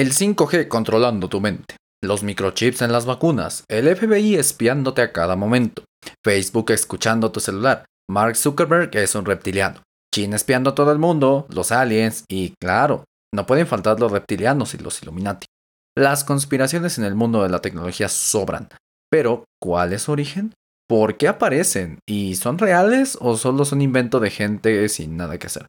El 5G controlando tu mente. Los microchips en las vacunas. El FBI espiándote a cada momento. Facebook escuchando tu celular. Mark Zuckerberg es un reptiliano. China espiando a todo el mundo. Los aliens. Y claro, no pueden faltar los reptilianos y los Illuminati. Las conspiraciones en el mundo de la tecnología sobran. Pero, ¿cuál es su origen? ¿Por qué aparecen? ¿Y son reales o solo son invento de gente sin nada que hacer?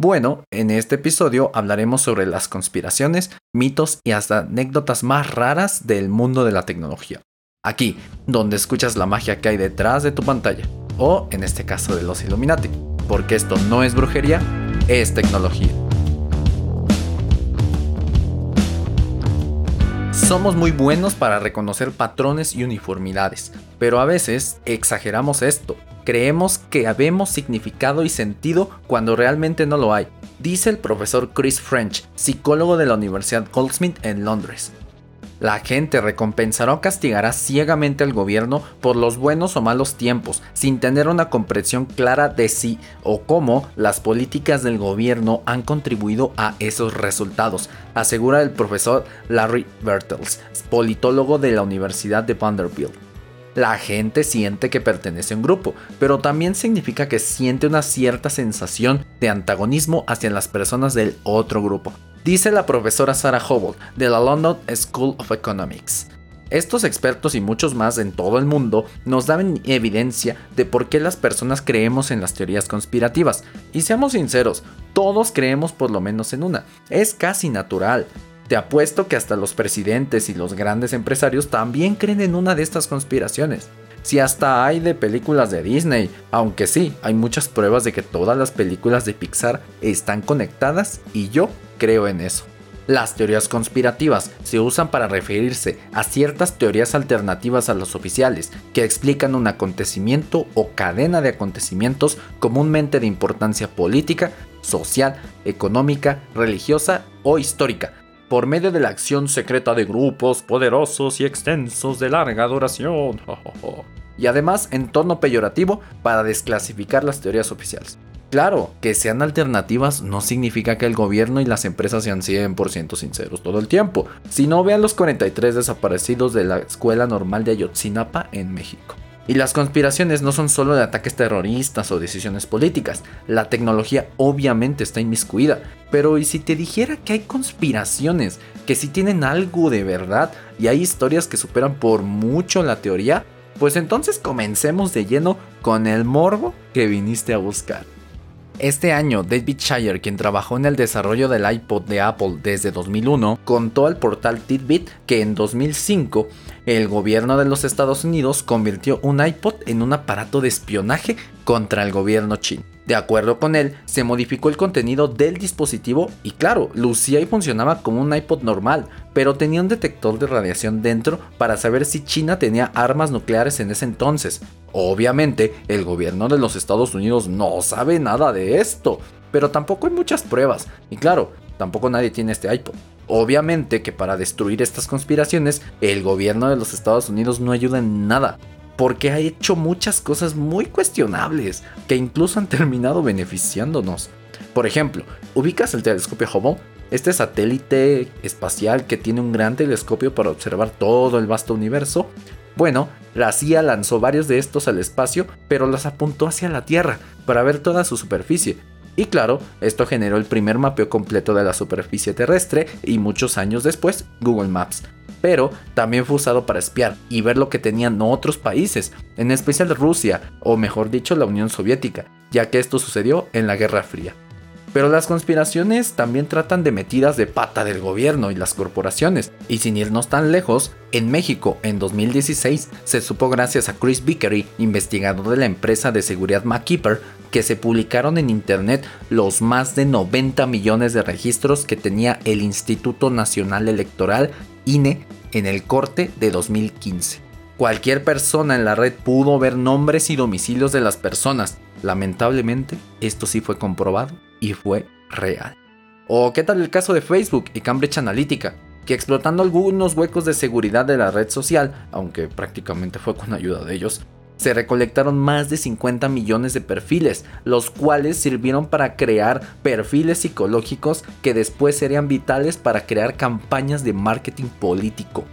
Bueno, en este episodio hablaremos sobre las conspiraciones, mitos y hasta anécdotas más raras del mundo de la tecnología. Aquí, donde escuchas la magia que hay detrás de tu pantalla, o en este caso de los Illuminati, porque esto no es brujería, es tecnología. Somos muy buenos para reconocer patrones y uniformidades, pero a veces exageramos esto creemos que habemos significado y sentido cuando realmente no lo hay, dice el profesor Chris French, psicólogo de la Universidad Goldsmith en Londres. La gente recompensará o castigará ciegamente al gobierno por los buenos o malos tiempos, sin tener una comprensión clara de si o cómo las políticas del gobierno han contribuido a esos resultados, asegura el profesor Larry Bertels, politólogo de la Universidad de Vanderbilt la gente siente que pertenece a un grupo, pero también significa que siente una cierta sensación de antagonismo hacia las personas del otro grupo, dice la profesora Sarah Hobble de la London School of Economics. Estos expertos y muchos más en todo el mundo nos dan evidencia de por qué las personas creemos en las teorías conspirativas. Y seamos sinceros, todos creemos por lo menos en una. Es casi natural. Te apuesto que hasta los presidentes y los grandes empresarios también creen en una de estas conspiraciones. Si hasta hay de películas de Disney, aunque sí, hay muchas pruebas de que todas las películas de Pixar están conectadas y yo creo en eso. Las teorías conspirativas se usan para referirse a ciertas teorías alternativas a las oficiales que explican un acontecimiento o cadena de acontecimientos comúnmente de importancia política, social, económica, religiosa o histórica, por medio de la acción secreta de grupos poderosos y extensos de larga duración. y además en tono peyorativo para desclasificar las teorías oficiales. Claro, que sean alternativas no significa que el gobierno y las empresas sean 100% sinceros todo el tiempo. Si no, vean los 43 desaparecidos de la Escuela Normal de Ayotzinapa en México. Y las conspiraciones no son solo de ataques terroristas o decisiones políticas. La tecnología obviamente está inmiscuida. Pero ¿y si te dijera que hay conspiraciones que sí tienen algo de verdad y hay historias que superan por mucho la teoría? Pues entonces comencemos de lleno con el morbo que viniste a buscar. Este año, David Shire, quien trabajó en el desarrollo del iPod de Apple desde 2001, contó al portal Tidbit que en 2005 el gobierno de los Estados Unidos convirtió un iPod en un aparato de espionaje contra el gobierno chino. De acuerdo con él, se modificó el contenido del dispositivo y claro, lucía y funcionaba como un iPod normal, pero tenía un detector de radiación dentro para saber si China tenía armas nucleares en ese entonces. Obviamente, el gobierno de los Estados Unidos no sabe nada de esto, pero tampoco hay muchas pruebas. Y claro, tampoco nadie tiene este iPod. Obviamente que para destruir estas conspiraciones, el gobierno de los Estados Unidos no ayuda en nada porque ha hecho muchas cosas muy cuestionables que incluso han terminado beneficiándonos. Por ejemplo, ubicas el telescopio Hubble, este satélite espacial que tiene un gran telescopio para observar todo el vasto universo. Bueno, la CIA lanzó varios de estos al espacio, pero los apuntó hacia la Tierra para ver toda su superficie. Y claro, esto generó el primer mapeo completo de la superficie terrestre y muchos años después Google Maps, pero también fue usado para espiar y ver lo que tenían otros países, en especial Rusia, o mejor dicho la Unión Soviética, ya que esto sucedió en la Guerra Fría. Pero las conspiraciones también tratan de metidas de pata del gobierno y las corporaciones. Y sin irnos tan lejos, en México en 2016 se supo gracias a Chris Vickery, investigador de la empresa de seguridad MacKeeper, que se publicaron en internet los más de 90 millones de registros que tenía el Instituto Nacional Electoral INE en el corte de 2015. Cualquier persona en la red pudo ver nombres y domicilios de las personas. Lamentablemente, esto sí fue comprobado y fue real. ¿O qué tal el caso de Facebook y Cambridge Analytica? Que explotando algunos huecos de seguridad de la red social, aunque prácticamente fue con ayuda de ellos, Se recolectaron más de 50 millones de perfiles, los cuales sirvieron para crear perfiles psicológicos que después serían vitales para crear campañas de marketing político.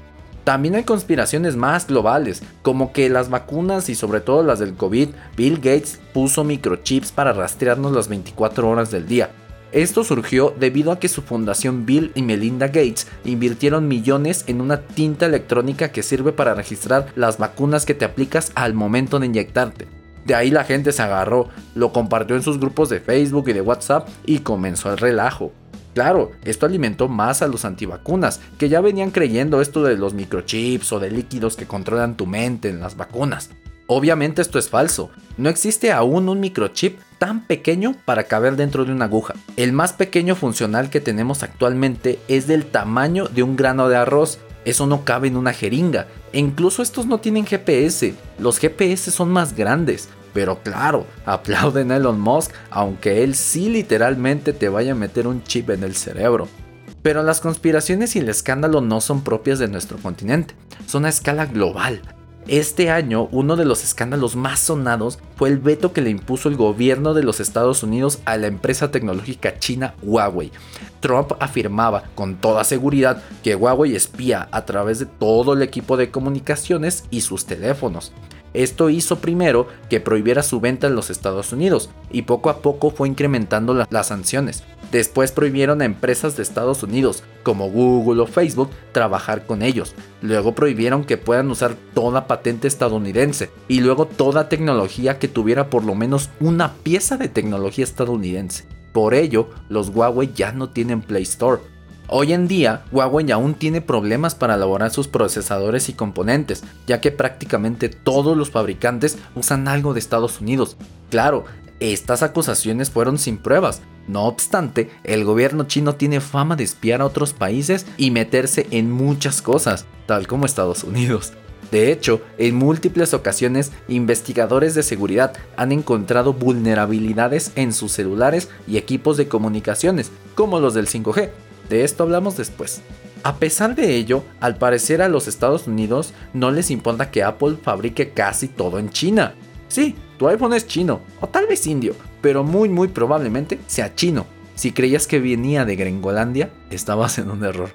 También hay conspiraciones más globales, como que las vacunas y sobre todo las del COVID, Bill Gates puso microchips para rastrearnos las 24 horas del día. Esto surgió debido a que su fundación Bill y Melinda Gates invirtieron millones en una tinta electrónica que sirve para registrar las vacunas que te aplicas al momento de inyectarte. De ahí la gente se agarró, lo compartió en sus grupos de Facebook y de WhatsApp y comenzó el relajo. Claro, esto alimentó más a los antivacunas, que ya venían creyendo esto de los microchips o de líquidos que controlan tu mente en las vacunas. Obviamente esto es falso, no existe aún un microchip tan pequeño para caber dentro de una aguja. El más pequeño funcional que tenemos actualmente es del tamaño de un grano de arroz, eso no cabe en una jeringa, e incluso estos no tienen GPS, los GPS son más grandes, pero claro, aplauden a Elon Musk, aunque él sí literalmente te vaya a meter un chip en el cerebro. Pero las conspiraciones y el escándalo no son propias de nuestro continente, son a escala global. Este año, uno de los escándalos más sonados fue el veto que le impuso el gobierno de los Estados Unidos a la empresa tecnológica china Huawei. Trump afirmaba con toda seguridad que Huawei espía a través de todo el equipo de comunicaciones y sus teléfonos. Esto hizo primero que prohibiera su venta en los Estados Unidos y poco a poco fue incrementando las sanciones. Después prohibieron a empresas de Estados Unidos como Google o Facebook trabajar con ellos. Luego prohibieron que puedan usar toda patente estadounidense y luego toda tecnología que tuviera por lo menos una pieza de tecnología estadounidense. Por ello, los Huawei ya no tienen Play Store Hoy en día, Huawei aún tiene problemas para elaborar sus procesadores y componentes, ya que prácticamente todos los fabricantes usan algo de Estados Unidos. Claro, estas acusaciones fueron sin pruebas. No obstante, el gobierno chino tiene fama de espiar a otros países y meterse en muchas cosas, tal como Estados Unidos. De hecho, en múltiples ocasiones, investigadores de seguridad han encontrado vulnerabilidades en sus celulares y equipos de comunicaciones, como los del 5G, de esto hablamos después. A pesar de ello, al parecer a los Estados Unidos no les importa que Apple fabrique casi todo en China. Sí, tu iPhone es chino, o tal vez indio, pero muy muy probablemente sea chino. Si creías que venía de Gringolandia, estabas en un error.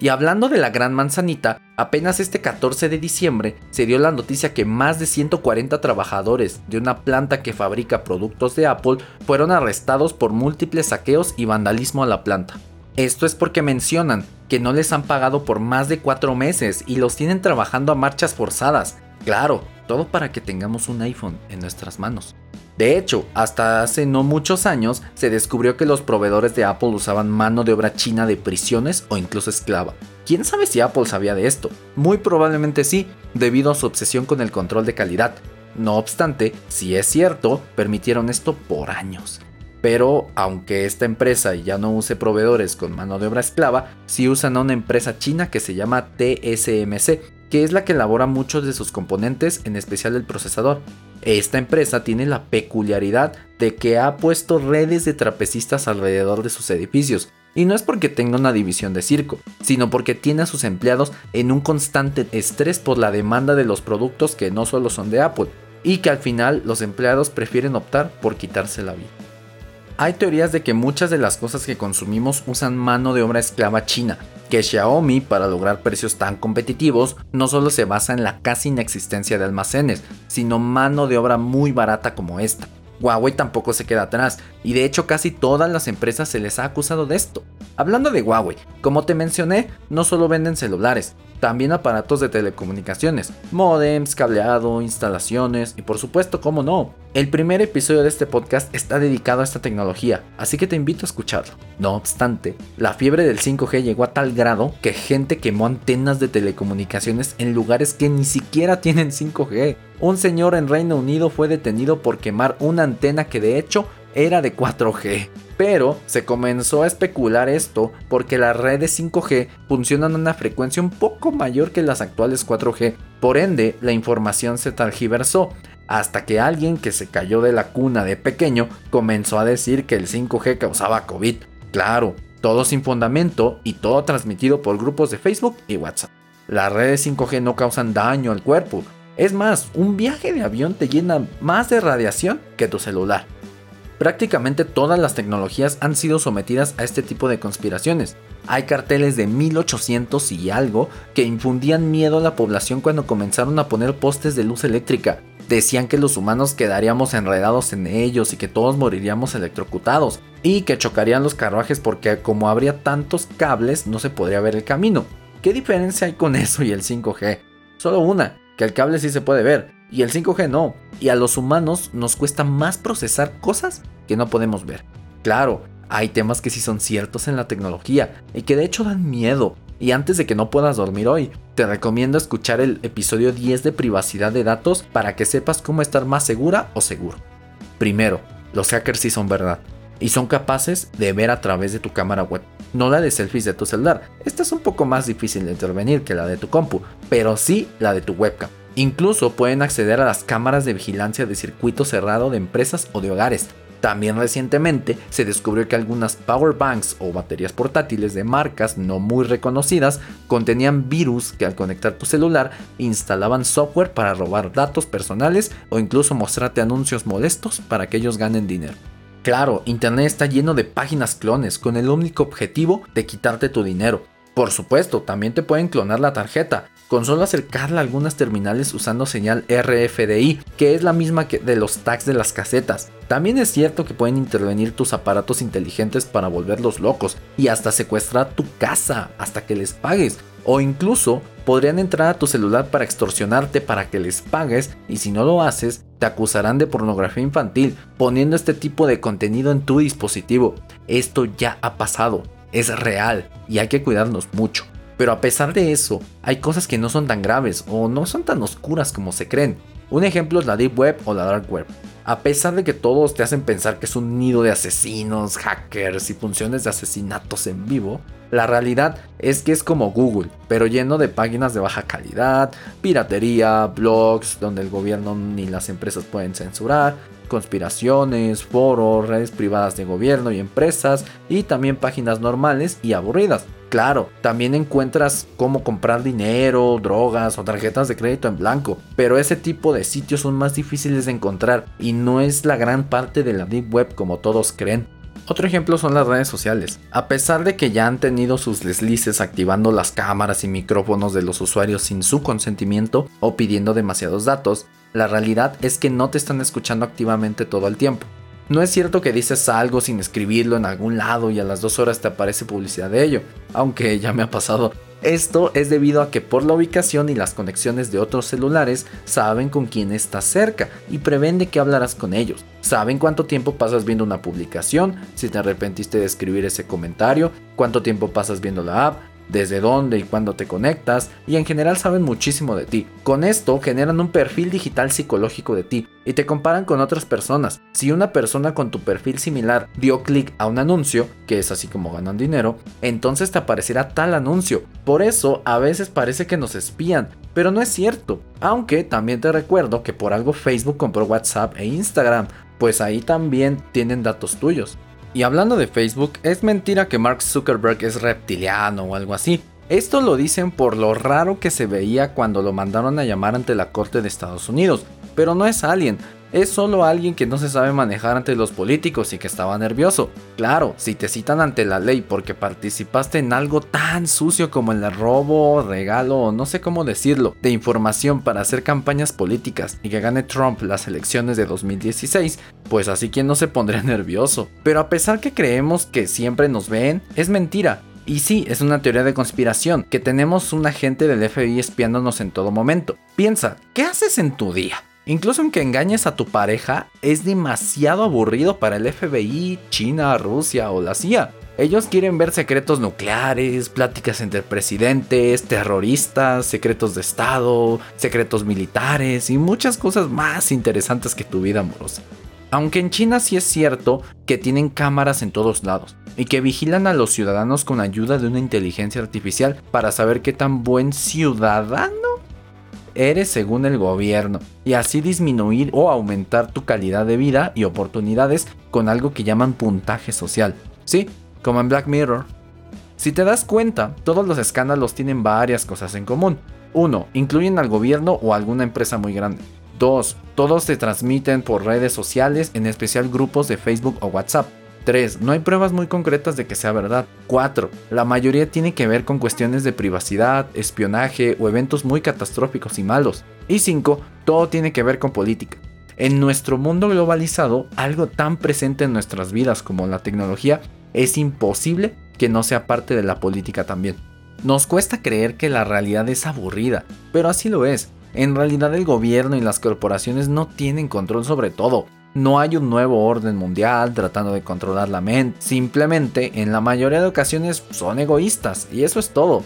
Y hablando de la gran manzanita, apenas este 14 de diciembre se dio la noticia que más de 140 trabajadores de una planta que fabrica productos de Apple fueron arrestados por múltiples saqueos y vandalismo a la planta. Esto es porque mencionan que no les han pagado por más de cuatro meses y los tienen trabajando a marchas forzadas. Claro, todo para que tengamos un iPhone en nuestras manos. De hecho, hasta hace no muchos años se descubrió que los proveedores de Apple usaban mano de obra china de prisiones o incluso esclava. ¿Quién sabe si Apple sabía de esto? Muy probablemente sí, debido a su obsesión con el control de calidad. No obstante, si es cierto, permitieron esto por años. Pero aunque esta empresa ya no use proveedores con mano de obra esclava, sí usan a una empresa china que se llama TSMC, que es la que elabora muchos de sus componentes, en especial el procesador. Esta empresa tiene la peculiaridad de que ha puesto redes de trapecistas alrededor de sus edificios, y no es porque tenga una división de circo, sino porque tiene a sus empleados en un constante estrés por la demanda de los productos que no solo son de Apple, y que al final los empleados prefieren optar por quitarse la vida. Hay teorías de que muchas de las cosas que consumimos usan mano de obra esclava china, que Xiaomi, para lograr precios tan competitivos, no solo se basa en la casi inexistencia de almacenes, sino mano de obra muy barata como esta. Huawei tampoco se queda atrás, y de hecho casi todas las empresas se les ha acusado de esto. Hablando de Huawei, como te mencioné, no solo venden celulares, también aparatos de telecomunicaciones, modems, cableado, instalaciones y por supuesto, cómo no, el primer episodio de este podcast está dedicado a esta tecnología, así que te invito a escucharlo. No obstante, la fiebre del 5G llegó a tal grado que gente quemó antenas de telecomunicaciones en lugares que ni siquiera tienen 5G. Un señor en Reino Unido fue detenido por quemar una antena que de hecho era de 4G. Pero se comenzó a especular esto porque las redes 5G funcionan a una frecuencia un poco mayor que las actuales 4G. Por ende, la información se tergiversó hasta que alguien que se cayó de la cuna de pequeño comenzó a decir que el 5G causaba COVID. Claro, todo sin fundamento y todo transmitido por grupos de Facebook y WhatsApp. Las redes 5G no causan daño al cuerpo, Es más, un viaje de avión te llena más de radiación que tu celular. Prácticamente todas las tecnologías han sido sometidas a este tipo de conspiraciones. Hay carteles de 1800 y algo que infundían miedo a la población cuando comenzaron a poner postes de luz eléctrica. Decían que los humanos quedaríamos enredados en ellos y que todos moriríamos electrocutados y que chocarían los carruajes porque como habría tantos cables no se podría ver el camino. ¿Qué diferencia hay con eso y el 5G? Solo una, que el cable sí se puede ver y el 5G no. Y a los humanos nos cuesta más procesar cosas que no podemos ver. Claro, hay temas que sí son ciertos en la tecnología y que de hecho dan miedo. Y antes de que no puedas dormir hoy, te recomiendo escuchar el episodio 10 de privacidad de datos para que sepas cómo estar más segura o seguro. Primero, los hackers sí son verdad y son capaces de ver a través de tu cámara web, no la de selfies de tu celular. Esta es un poco más difícil de intervenir que la de tu compu, pero sí la de tu webcam. Incluso pueden acceder a las cámaras de vigilancia de circuito cerrado de empresas o de hogares. También recientemente se descubrió que algunas power banks o baterías portátiles de marcas no muy reconocidas contenían virus que al conectar tu celular instalaban software para robar datos personales o incluso mostrarte anuncios molestos para que ellos ganen dinero. Claro, Internet está lleno de páginas clones con el único objetivo de quitarte tu dinero. Por supuesto, también te pueden clonar la tarjeta, con solo acercarla a algunas terminales usando señal RFDI, que es la misma que de los tags de las casetas. También es cierto que pueden intervenir tus aparatos inteligentes para volverlos locos y hasta secuestrar tu casa hasta que les pagues. O incluso podrían entrar a tu celular para extorsionarte para que les pagues y si no lo haces, te acusarán de pornografía infantil poniendo este tipo de contenido en tu dispositivo. Esto ya ha pasado, es real y hay que cuidarnos mucho. Pero a pesar de eso, hay cosas que no son tan graves o no son tan oscuras como se creen. Un ejemplo es la Deep Web o la Dark Web. A pesar de que todos te hacen pensar que es un nido de asesinos, hackers y funciones de asesinatos en vivo, la realidad es que es como Google, pero lleno de páginas de baja calidad, piratería, blogs donde el gobierno ni las empresas pueden censurar, conspiraciones, foros, redes privadas de gobierno y empresas y también páginas normales y aburridas. Claro, también encuentras cómo comprar dinero, drogas o tarjetas de crédito en blanco, pero ese tipo de sitios son más difíciles de encontrar y no es la gran parte de la Deep Web como todos creen. Otro ejemplo son las redes sociales. A pesar de que ya han tenido sus deslices activando las cámaras y micrófonos de los usuarios sin su consentimiento o pidiendo demasiados datos, la realidad es que no te están escuchando activamente todo el tiempo. No es cierto que dices algo sin escribirlo en algún lado y a las dos horas te aparece publicidad de ello, aunque ya me ha pasado. Esto es debido a que por la ubicación y las conexiones de otros celulares saben con quién estás cerca y prevén de que hablarás con ellos. Saben cuánto tiempo pasas viendo una publicación, si te arrepentiste de escribir ese comentario, cuánto tiempo pasas viendo la app, desde dónde y cuándo te conectas y en general saben muchísimo de ti. Con esto generan un perfil digital psicológico de ti y te comparan con otras personas. Si una persona con tu perfil similar dio clic a un anuncio, que es así como ganan dinero, entonces te aparecerá tal anuncio. Por eso a veces parece que nos espían, pero no es cierto. Aunque también te recuerdo que por algo Facebook compró WhatsApp e Instagram, pues ahí también tienen datos tuyos. Y hablando de Facebook, es mentira que Mark Zuckerberg es reptiliano o algo así. Esto lo dicen por lo raro que se veía cuando lo mandaron a llamar ante la Corte de Estados Unidos, pero no es alien, es solo alguien que no se sabe manejar ante los políticos y que estaba nervioso. Claro, si te citan ante la ley porque participaste en algo tan sucio como el robo, regalo o no sé cómo decirlo, de información para hacer campañas políticas y que gane Trump las elecciones de 2016, pues así quien no se pondría nervioso. Pero a pesar que creemos que siempre nos ven, es mentira. Y sí, es una teoría de conspiración, que tenemos un agente del FBI espiándonos en todo momento. Piensa, ¿qué haces en tu día? Incluso aunque engañes a tu pareja, es demasiado aburrido para el FBI, China, Rusia o la CIA. Ellos quieren ver secretos nucleares, pláticas entre presidentes, terroristas, secretos de Estado, secretos militares y muchas cosas más interesantes que tu vida amorosa. Aunque en China sí es cierto que tienen cámaras en todos lados y que vigilan a los ciudadanos con ayuda de una inteligencia artificial para saber qué tan buen ciudadano eres según el gobierno y así disminuir o aumentar tu calidad de vida y oportunidades con algo que llaman puntaje social. Sí, como en Black Mirror. Si te das cuenta, todos los escándalos tienen varias cosas en común. 1. Incluyen al gobierno o alguna empresa muy grande. 2. Todos se transmiten por redes sociales, en especial grupos de Facebook o WhatsApp. 3. No hay pruebas muy concretas de que sea verdad. 4. La mayoría tiene que ver con cuestiones de privacidad, espionaje o eventos muy catastróficos y malos. Y 5. Todo tiene que ver con política. En nuestro mundo globalizado, algo tan presente en nuestras vidas como la tecnología es imposible que no sea parte de la política también. Nos cuesta creer que la realidad es aburrida, pero así lo es. En realidad el gobierno y las corporaciones no tienen control sobre todo. No hay un nuevo orden mundial tratando de controlar la mente. Simplemente, en la mayoría de ocasiones son egoístas y eso es todo.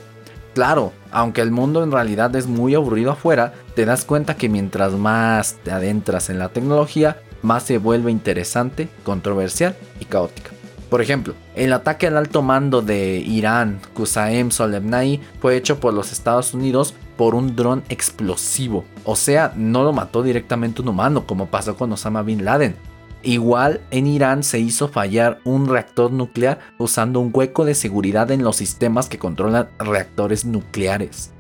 Claro, aunque el mundo en realidad es muy aburrido afuera, te das cuenta que mientras más te adentras en la tecnología, más se vuelve interesante, controversial y caótica. Por ejemplo, el ataque al alto mando de Irán, Qusayem Soleimani, fue hecho por los Estados Unidos por un dron explosivo. O sea, no lo mató directamente un humano, como pasó con Osama Bin Laden. Igual en Irán se hizo fallar un reactor nuclear usando un hueco de seguridad en los sistemas que controlan reactores nucleares.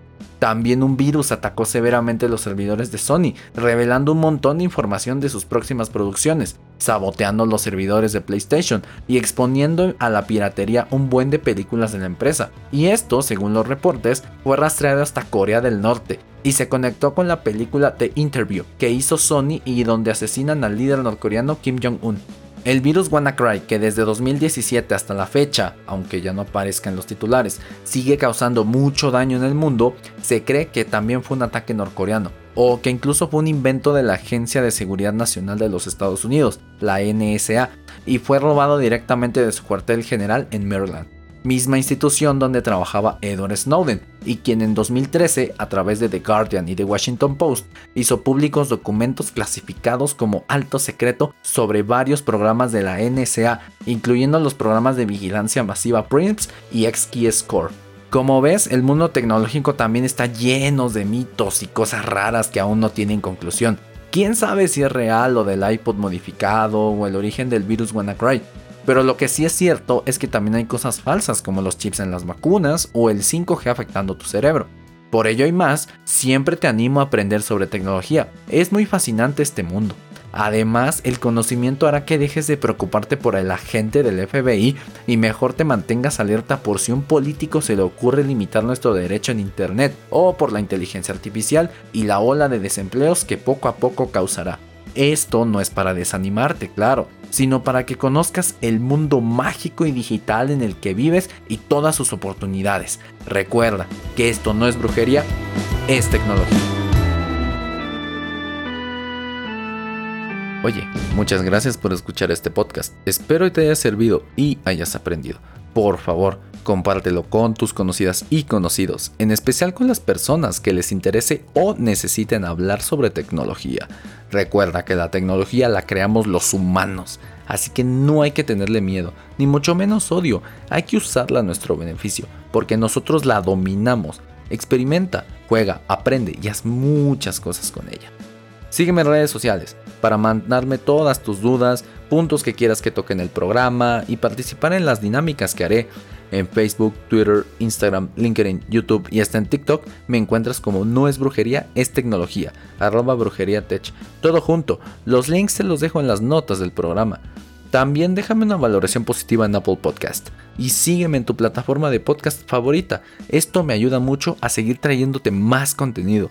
También un virus atacó severamente los servidores de Sony, revelando un montón de información de sus próximas producciones, saboteando los servidores de PlayStation y exponiendo a la piratería un buen de películas de la empresa. Y esto, según los reportes, fue rastreado hasta Corea del Norte y se conectó con la película The Interview que hizo Sony y donde asesinan al líder norcoreano Kim Jong-un. El virus WannaCry, que desde 2017 hasta la fecha, aunque ya no aparezca en los titulares, sigue causando mucho daño en el mundo, se cree que también fue un ataque norcoreano, o que incluso fue un invento de la Agencia de Seguridad Nacional de los Estados Unidos, la NSA, y fue robado directamente de su cuartel general en Maryland misma institución donde trabajaba Edward Snowden, y quien en 2013, a través de The Guardian y The Washington Post, hizo públicos documentos clasificados como alto secreto sobre varios programas de la NSA, incluyendo los programas de vigilancia masiva PRIMS y XKeyscore. Como ves, el mundo tecnológico también está lleno de mitos y cosas raras que aún no tienen conclusión. ¿Quién sabe si es real lo del iPod modificado o el origen del virus WannaCry? Pero lo que sí es cierto es que también hay cosas falsas como los chips en las vacunas o el 5G afectando tu cerebro. Por ello y más, siempre te animo a aprender sobre tecnología. Es muy fascinante este mundo. Además, el conocimiento hará que dejes de preocuparte por el agente del FBI y mejor te mantengas alerta por si un político se le ocurre limitar nuestro derecho en Internet o por la inteligencia artificial y la ola de desempleos que poco a poco causará. Esto no es para desanimarte, claro, sino para que conozcas el mundo mágico y digital en el que vives y todas sus oportunidades. Recuerda que esto no es brujería, es tecnología. Oye, muchas gracias por escuchar este podcast. Espero te haya servido y hayas aprendido. Por favor, compártelo con tus conocidas y conocidos, en especial con las personas que les interese o necesiten hablar sobre tecnología. Recuerda que la tecnología la creamos los humanos, así que no hay que tenerle miedo, ni mucho menos odio, hay que usarla a nuestro beneficio, porque nosotros la dominamos. Experimenta, juega, aprende y haz muchas cosas con ella. Sígueme en redes sociales para mandarme todas tus dudas, puntos que quieras que toque en el programa y participar en las dinámicas que haré en Facebook, Twitter, Instagram, LinkedIn, YouTube y hasta en TikTok me encuentras como No es brujería, es tecnología, arroba brujería tech. Todo junto, los links te los dejo en las notas del programa. También déjame una valoración positiva en Apple Podcast y sígueme en tu plataforma de podcast favorita. Esto me ayuda mucho a seguir trayéndote más contenido.